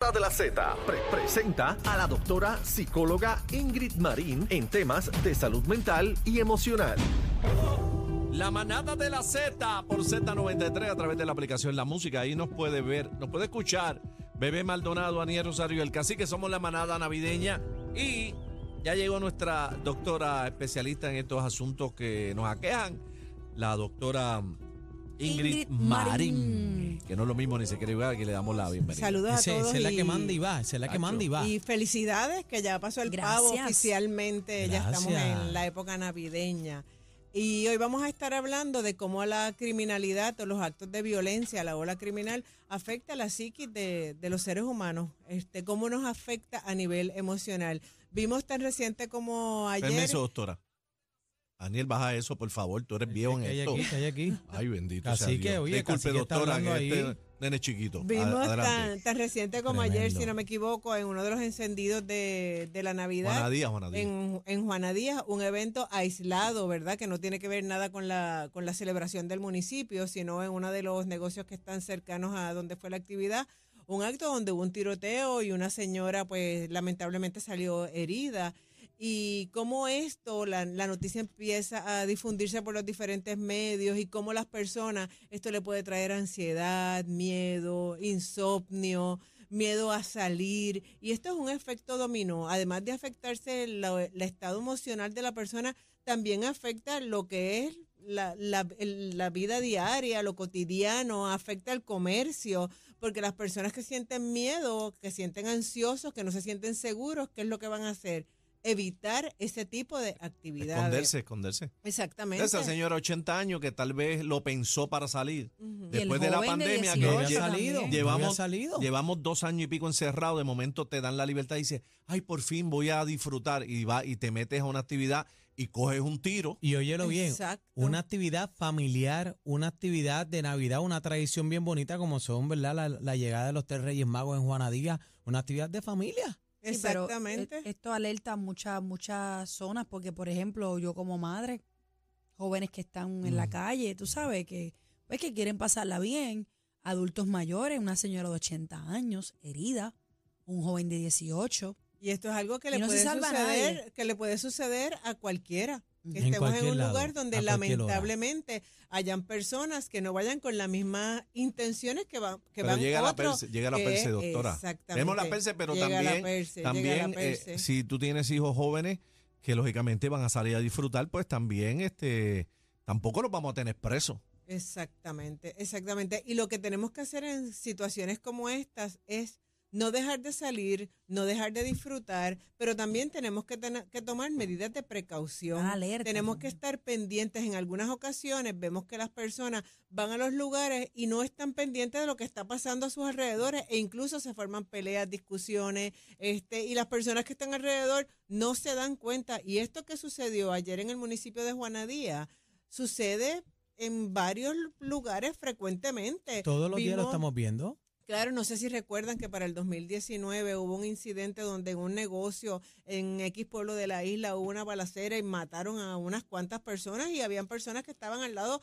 de la Z pre- presenta a la doctora psicóloga Ingrid Marín en temas de salud mental y emocional. La manada de la Z por Z93 a través de la aplicación La Música. Ahí nos puede ver, nos puede escuchar. Bebé Maldonado, Aniel Rosario el Cacique. Somos la manada navideña. Y ya llegó nuestra doctora especialista en estos asuntos que nos aquejan, la doctora Ingrid, Ingrid Marín. Marín. Que no es lo mismo ni se quiere igual que le damos la bienvenida. Saludos a Ese- todos. esa es la y, que manda y va, esa es la que Tacho. manda y va. y felicidades, que ya pasó el pavo Gracias. oficialmente. Ya estamos Gracias. en la época navideña. Y hoy vamos a estar hablando de cómo la criminalidad o los actos de violencia, la ola criminal, afecta a la psiquis de, de los seres humanos. Este, cómo nos afecta a nivel emocional. Vimos tan reciente como ayer. Permiso, doctora. Daniel, baja eso, por favor. Tú eres viejo en Que hay esto. aquí, que hay aquí. Ay, bendito Así sea que, Dios. oye, Disculpe, doctora, que este ahí. nene chiquito. Vimos tan, tan reciente como ayer, si no me equivoco, en uno de los encendidos de, de la Navidad. Juana Díaz, Juana Díaz. en, en Juana Díaz, un evento aislado, ¿verdad? Que no tiene que ver nada con la, con la celebración del municipio, sino en uno de los negocios que están cercanos a donde fue la actividad. Un acto donde hubo un tiroteo y una señora, pues lamentablemente salió herida. Y cómo esto, la, la noticia empieza a difundirse por los diferentes medios y cómo las personas, esto le puede traer ansiedad, miedo, insomnio, miedo a salir. Y esto es un efecto dominó. Además de afectarse el, estado emocional de la persona, también afecta lo que es la, la, vida diaria, lo cotidiano, afecta el comercio, porque las personas que sienten miedo, que sienten ansiosos, que no se sienten seguros, ¿qué es lo que van a hacer? Evitar ese tipo de actividades. Esconderse, esconderse. Exactamente. Esa señora de 80 años que tal vez lo pensó para salir. Después de la de pandemia, 18 No que lle- salido. no llevamos, salido. llevamos dos años y pico encerrados, de momento te dan la libertad y dices, ay, por fin voy a disfrutar. Y va y te metes a una actividad y coges un tiro. Y óyelo bien, Exacto. una actividad familiar, una actividad de Navidad, una tradición bien bonita como son, ¿verdad? La, la llegada de los tres Reyes Magos en Juanadía, una actividad de familia. Sí, pero, Exactamente. eh, esto alerta a muchas, muchas zonas, porque por ejemplo, yo como madre, jóvenes que están en la calle, tú sabes, que, pues, que quieren pasarla bien, adultos mayores, una señora de 80 años, herida, un joven de 18. Y esto es algo que le no puede suceder, que le puede suceder a cualquiera. Que En estemos en un lado, lugar donde hora. lamentablemente hayan personas que no vayan con las mismas intenciones que van que Pero van llega la otros perse, llega la que- perse, doctora. exactamente. Vemos la perse, pero Llega la también, perse, también la eh, si tú tienes hijos jóvenes que lógicamente van a salir a disfrutar, pues también este tampoco los vamos a tener presos. Exactamente, exactamente. Y lo que tenemos que hacer en situaciones como estas es no dejar de salir, no dejar de disfrutar, pero también tenemos que, tener, que tomar medidas de precaución. Alerta tenemos que estar pendientes. En algunas ocasiones vemos que las personas van a los lugares y no están pendientes de lo que está pasando a sus alrededores e incluso se forman peleas, discusiones, este, y las personas que están alrededor no se dan cuenta. Y esto que sucedió ayer en el municipio de Juanadía sucede en varios lugares frecuentemente. Todos los días lo estamos viendo. Claro, no sé si recuerdan que para el 2019 hubo un incidente donde en un negocio en X pueblo de la isla hubo una balacera y mataron a unas cuantas personas y habían personas que estaban al lado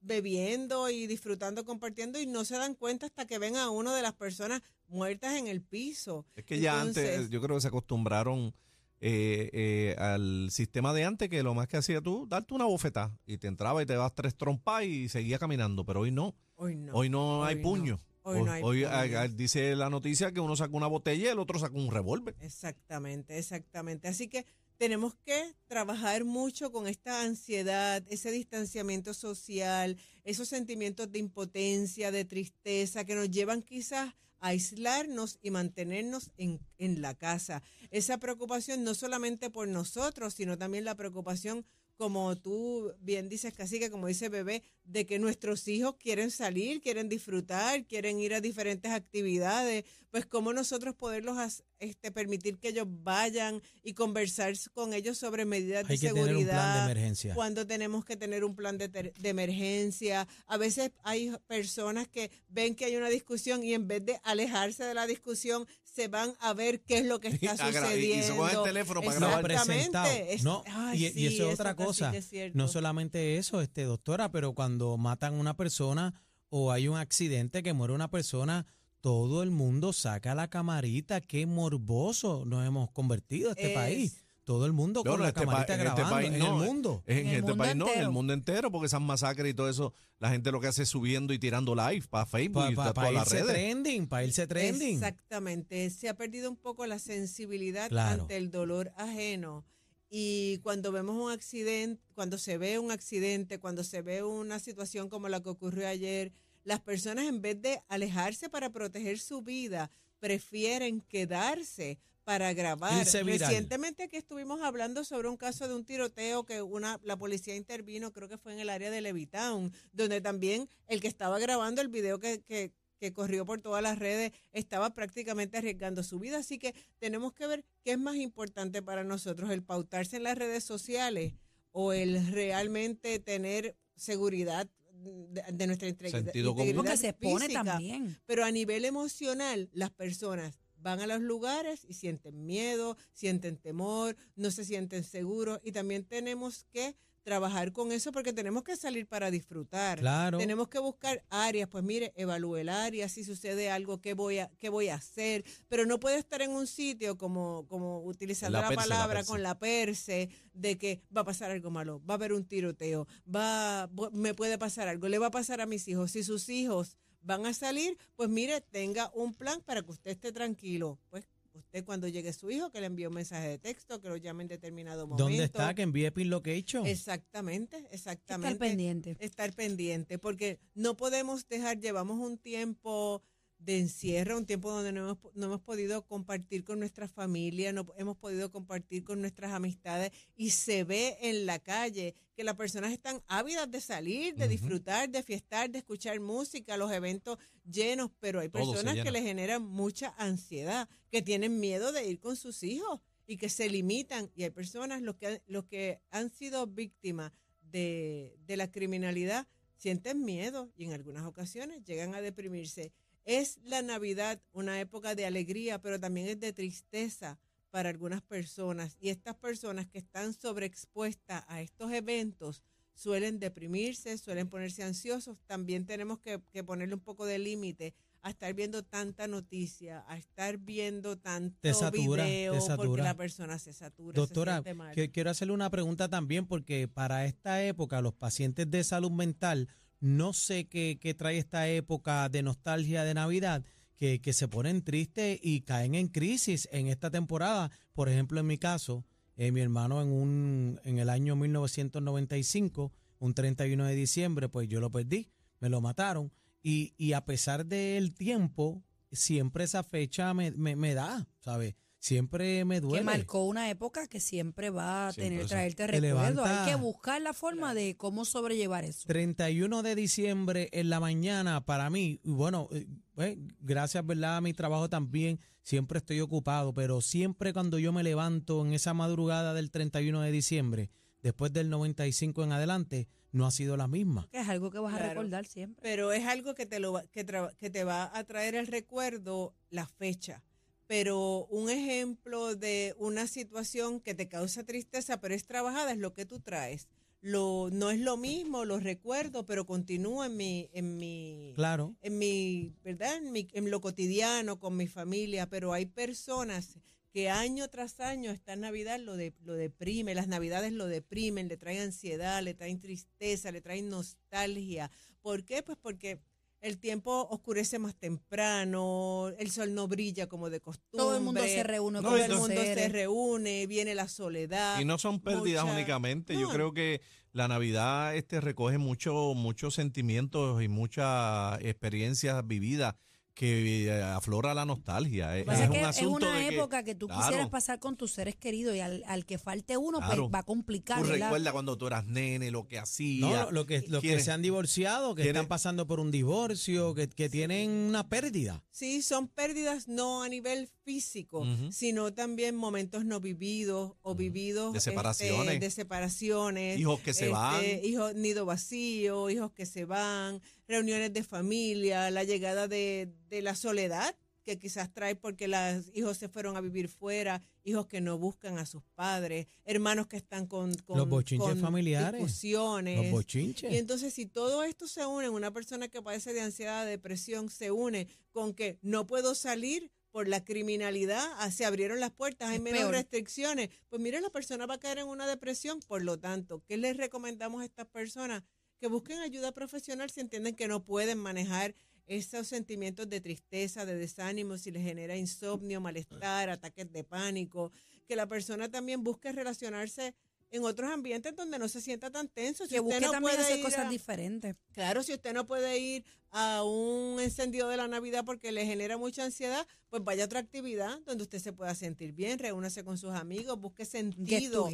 bebiendo y disfrutando, compartiendo y no se dan cuenta hasta que ven a una de las personas muertas en el piso. Es que ya antes, yo creo que se acostumbraron eh, eh, al sistema de antes, que lo más que hacía tú, darte una bofetada y te entraba y te dabas tres trompas y seguía caminando, pero hoy no. Hoy no. hoy no hay puño. Hoy no hay hoy, ah, dice la noticia que uno saca una botella y el otro saca un revólver. Exactamente, exactamente. Así que tenemos que trabajar mucho con esta ansiedad, ese distanciamiento social, esos sentimientos de impotencia, de tristeza, que nos llevan quizás a aislarnos y mantenernos en, en la casa. Esa preocupación no solamente por nosotros, sino también la preocupación como tú bien dices, Cacique, como dice Bebé, de que nuestros hijos quieren salir, quieren disfrutar, quieren ir a diferentes actividades, pues cómo nosotros poderlos este, permitir que ellos vayan y conversar con ellos sobre medidas Hay de que tener un plan de seguridad, emergencia. cuando tenemos que tener un plan de, ter- de emergencia. A veces hay personas que ven que hay una discusión y en vez de alejarse de la discusión, se van a ver qué es lo que está sucediendo. y se el teléfono para No, grabar. presentado. No, ay, y, eso es otra cosa. es. No solamente eso, este doctora, pero cuando matan a una persona o hay un accidente que muere una persona, todo el mundo saca la camarita. Qué morboso nos hemos convertido este Es- país. Todo el mundo No, con no, la este pa- este país en no, el mundo. En, En el este mundo país no, en el entero. mundo entero, porque esas masacres y todo eso, la gente lo que hace es subiendo y tirando live para Facebook Para y para todas las irse redes. trending, para irse trending. Exactamente. Se ha perdido un poco la sensibilidad Claro. ante el dolor ajeno. Y cuando vemos un accidente, cuando se ve un accidente, cuando se ve una situación como la que ocurrió ayer, las personas en vez de alejarse para proteger su vida, prefieren quedarse para grabar. Recientemente que estuvimos hablando sobre un caso de un tiroteo que una la policía intervino, creo que fue en el área de Levitown, donde también el que estaba grabando el video que, que, que corrió por todas las redes estaba prácticamente arriesgando su vida. Así que tenemos que ver qué es más importante para nosotros, el pautarse en las redes sociales o el realmente tener seguridad de, de nuestra integridad. Sentido común. Integridad se expone física. también. Pero a nivel emocional, las personas van a los lugares y sienten miedo, sienten temor, no se sienten seguros y también tenemos que trabajar con eso porque tenemos que salir para disfrutar. Claro. Tenemos que buscar áreas, pues mire, evalúe el área, si sucede algo, qué voy a, qué voy a hacer, pero no puede estar en un sitio como, como utilizando La la, perse, la palabra con la perse, de que va a pasar algo malo, va a haber un tiroteo, va, me puede pasar algo, le va a pasar a mis hijos. Si sus hijos van a salir, pues mire, tenga un plan para que usted esté tranquilo. Pues usted cuando llegue su hijo, que le envíe un mensaje de texto, que lo llame en determinado momento. ¿Dónde está? Que envíe pin location. Exactamente, exactamente. Estar pendiente. Estar pendiente, porque no podemos dejar, llevamos un tiempo de encierro, un tiempo donde no hemos, no hemos podido compartir con nuestra familia, no hemos podido compartir con nuestras amistades y se ve en la calle que las personas están ávidas de salir, de disfrutar, de fiestar, de escuchar música, los eventos llenos, pero hay Todo personas que le generan mucha ansiedad, que tienen miedo de ir con sus hijos y que se limitan y hay personas los que los que han sido víctimas de, de la criminalidad sienten miedo y en algunas ocasiones llegan a deprimirse. Es la Navidad una época de alegría, pero también es de tristeza para algunas personas. Y estas personas que están sobreexpuestas a estos eventos suelen deprimirse, suelen ponerse ansiosos. También tenemos que, que ponerle un poco de límite a estar viendo tanta noticia, a estar viendo tanto Te satura, te video, porque la persona se satura. Doctora, se quiero hacerle una pregunta también porque para esta época los pacientes de salud mental, no sé qué, trae esta época de nostalgia de Navidad, que, que se ponen tristes y caen en crisis en esta temporada. Por ejemplo, en mi caso, eh, mi hermano en, un, en el año 1995, un 31 de diciembre, pues yo lo perdí, me lo mataron. Y, y a pesar del tiempo, siempre esa fecha me, me, me da, ¿sabes? Siempre me duele. Que marcó una época que siempre va a Siempre tener, traerte Te recuerdos. Hay que buscar la forma de cómo sobrellevar eso. 31 de diciembre en la mañana para mí, bueno, eh, pues, gracias verdad a mi trabajo también, siempre estoy ocupado, pero siempre cuando yo me levanto en esa madrugada del 31 de diciembre, después del 95 en adelante, no ha sido la misma. Que es algo que vas a Claro. recordar siempre. pero es algo que te lo va- que, tra- que te va a traer el recuerdo la fecha pero un ejemplo de una situación que te causa tristeza pero es trabajada es lo que tú traes lo no es lo mismo lo recuerdo pero continúa en mi en mi Claro. en mi verdad en, mi- en lo cotidiano con mi familia pero hay personas que año tras año esta Navidad lo, de, lo deprime, las Navidades lo deprimen, le traen ansiedad, le traen tristeza, le traen nostalgia. ¿Por qué? Pues porque el tiempo oscurece más temprano, el sol no brilla como de costumbre. Todo el mundo se reúne No, todo el mundo se reúne, viene la soledad. Y no son pérdidas mucha- únicamente. Yo creo que la Navidad este recoge mucho, muchos sentimientos y muchas experiencias vividas que eh, aflora la nostalgia. Es, es es que un es una de que, época que tú claro, quisieras pasar con tus seres queridos y al, al que falte uno, Claro. pues va a complicar. Recuerdas cuando tú eras nene, lo que hacía. No, lo, que, los que ¿Quién- se han divorciado, que están pasando por un divorcio, que, que tienen una pérdida. Sí, son pérdidas no a nivel físico, sino también momentos no vividos o vividos De este, separaciones. de separaciones, Hijos que se este, van. hijos nido vacío, hijos que se van, reuniones de familia, la llegada de, de la soledad, que quizás trae porque los hijos se fueron a vivir fuera, hijos que no buscan a sus padres, hermanos que están con, con Los bochinches con familiares. discusiones. Los bochinches. Y entonces si todo esto se une, una persona que padece de ansiedad, depresión, se une con que no puedo salir por la criminalidad, ah, se abrieron las puertas, hay Es menos peor. restricciones, pues mire, la persona va a caer en una depresión, por lo tanto, ¿qué les recomendamos a estas personas? Que busquen ayuda profesional si entienden que no pueden manejar esos sentimientos de tristeza, de desánimo, si les genera insomnio, malestar, ataques de pánico, que la persona también busque relacionarse en otros ambientes donde no se sienta tan tenso. Si Que usted no también puede hacer ir cosas a- diferentes. Claro, si usted no puede ir a un encendido de la Navidad porque le genera mucha ansiedad, pues vaya a otra actividad donde usted se pueda sentir bien, reúnase con sus amigos, busque sentido,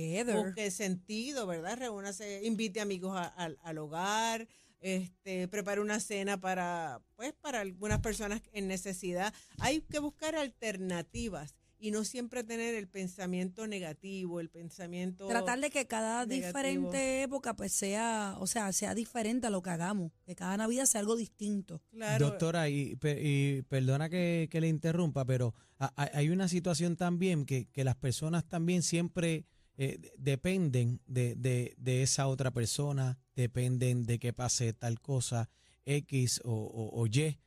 busque sentido, ¿verdad? Reúnase, invite amigos a- al- al hogar, este, prepare una cena para, pues, para algunas personas en necesidad. Hay que buscar alternativas y no siempre tener el pensamiento negativo, el pensamiento Tratar de que cada negativo. diferente época pues sea, o sea, sea diferente a lo que hagamos, que cada Navidad sea algo distinto. claro, Doctora, y, pe- y perdona que, que le interrumpa, pero hay una situación también que, que las personas también siempre eh, de- dependen de, de- de esa otra persona, dependen de que pase tal cosa X o, o- o Y.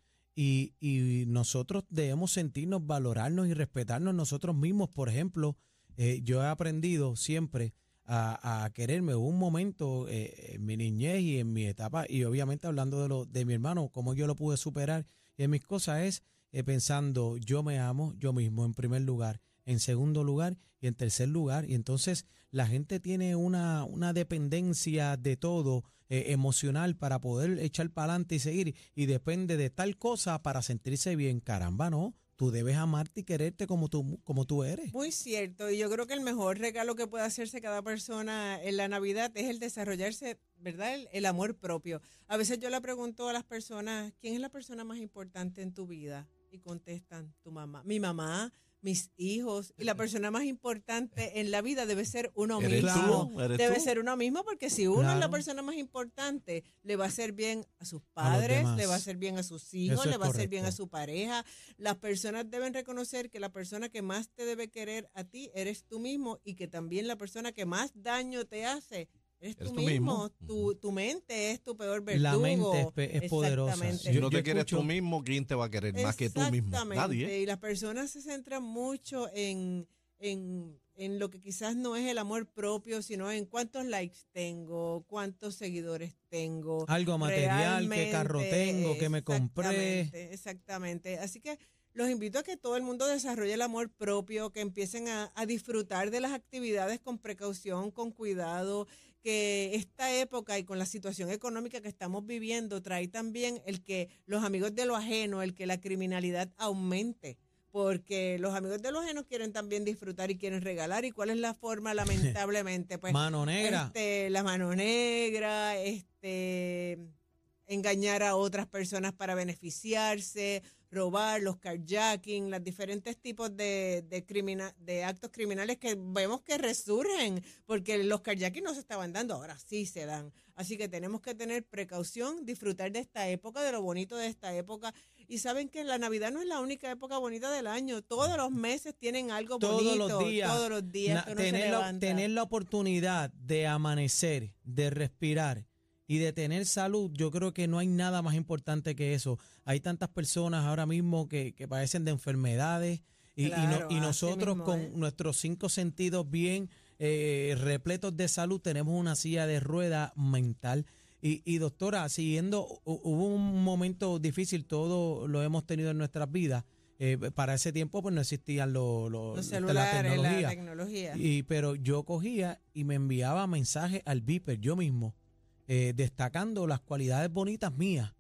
Y, y nosotros debemos sentirnos, valorarnos y respetarnos nosotros mismos. Por ejemplo, eh, yo he aprendido siempre a, quererme. Hubo un momento eh, en mi niñez y en mi etapa, y obviamente hablando de, lo, de mi hermano, cómo yo lo pude superar y en mis cosas es eh, pensando, yo me amo yo mismo en primer lugar, en segundo lugar y en tercer lugar. Y entonces la gente tiene una, una dependencia de todo eh, emocional para poder echar para adelante y seguir. Y depende de tal cosa para sentirse bien. Caramba, no. Tú debes amarte y quererte como tú, como tú eres. Muy cierto, y yo creo que el mejor regalo que puede hacerse cada persona en la Navidad es el desarrollarse, ¿verdad? El, el amor propio. A veces yo le pregunto a las personas, ¿quién es la persona más importante en tu vida? Y contestan, tu mamá, mi mamá, mis hijos. Y la persona más importante en la vida debe ser uno ¿Eres mismo. tú? ¿Eres Debe tú? ser uno mismo porque si uno es la persona más importante, le va a hacer bien a sus padres, le va a hacer bien a sus hijos, Eso le va a hacer bien a su pareja. Las personas deben reconocer que la persona que más te debe querer a ti eres tú mismo y que también la persona que más daño te hace eres tú, tú mismo. mismo. Tu, tu mente es tu peor verdugo. La mente es pe- es poderosa. Exactamente. Si no Yo te quieres tú mismo, ¿quién te va a querer más que tú mismo? Exactamente. Nadie. Y las personas se centran mucho en, en, en lo que quizás no es el amor propio, sino en cuántos likes tengo, cuántos seguidores tengo. Algo material, qué carro tengo, qué me compré. Exactamente, exactamente. Así que los invito a que todo el mundo desarrolle el amor propio, que empiecen a, a disfrutar de las actividades con precaución, con cuidado, que esta época y con la situación económica que estamos viviendo trae también el que los amigos de lo ajeno, el que la criminalidad aumente. Porque los amigos de lo ajeno quieren también disfrutar y quieren regalar. ¿Y cuál es la forma, lamentablemente? Pues Mano negra. este, la mano negra, este, engañar a otras personas para beneficiarse, robar, los carjacking, los diferentes tipos de, de, de actos criminales que vemos que resurgen, porque los carjacking no se estaban dando, ahora sí se dan. Así que tenemos que tener precaución, disfrutar de esta época, de lo bonito de esta época. Y saben que la Navidad no es la única época bonita del año. Todos los meses tienen algo todos bonito. los días. Todos los días. Na- la, tener la oportunidad de amanecer, de respirar y de tener salud, yo creo que no hay nada más importante que eso. Hay tantas personas ahora mismo que, que padecen de enfermedades y, y no- y nosotros mismo con es. nuestros cinco sentidos bien eh, repletos de salud tenemos una silla de rueda mental. Y, y doctora, siguiendo, hu- hubo un momento difícil, todo lo hemos tenido en nuestras vidas. Eh, para ese tiempo pues no existían los, los- Los la celulares, la tecnología. tecnología. Y, pero yo cogía y me enviaba mensajes al Viper yo mismo, eh, destacando las cualidades bonitas mías.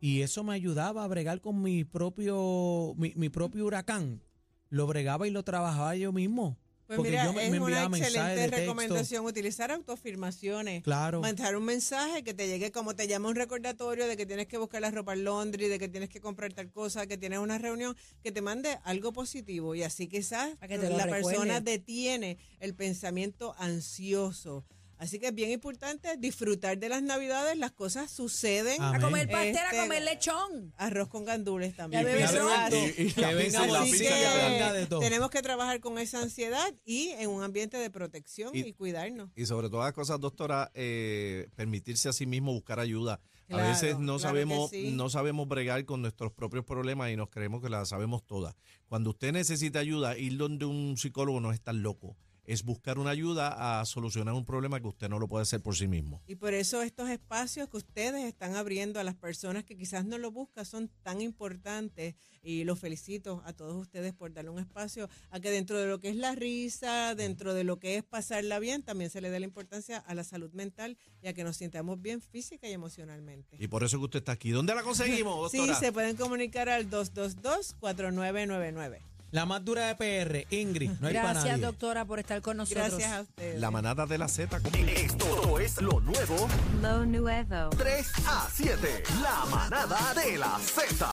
Y eso me ayudaba a bregar con mi propio, mi, mi propio huracán. Lo bregaba y lo trabajaba yo mismo. Pues porque mira, yo me, es me una excelente de texto. recomendación utilizar autoafirmaciones. Claro. Mandar un mensaje que te llegue como te llama un recordatorio de que tienes que buscar la ropa en Londres, de que tienes que comprar tal cosa, que tienes una reunión, que te mande algo positivo y así quizás que la recuerde. persona detiene el pensamiento ansioso. Así que es bien importante disfrutar de las navidades, las cosas suceden. Amén. A comer pastel, Este, a comer lechón. Arroz con gandules también. Y- tenemos que trabajar con esa ansiedad y en un ambiente de protección y, Y- cuidarnos. Y sobre todas las cosas, doctora, eh, permitirse a sí mismo buscar ayuda. Claro, a veces no claro sabemos, sí. no sabemos bregar con nuestros propios problemas y nos creemos que las sabemos todas. Cuando usted necesita ayuda, ir donde un psicólogo no es tan loco. Es buscar una ayuda a solucionar un problema que usted no lo puede hacer por sí mismo. Y por eso estos espacios que ustedes están abriendo a las personas que quizás no lo buscan son tan importantes y los felicito a todos ustedes por darle un espacio a que dentro de lo que es la risa, dentro de lo que es pasarla bien, también se le dé la importancia a la salud mental y a que nos sintamos bien física y emocionalmente. Y por eso que usted está aquí. ¿Dónde la conseguimos, Sí, doctora? se pueden comunicar al 222-4999. La más dura de PR, Ingrid. No hay para Gracias, nadie. doctora, por estar con nosotros. Gracias a ustedes. La manada de la Z. Esto es lo nuevo Lo nuevo. 3 a 7. La manada de la Z.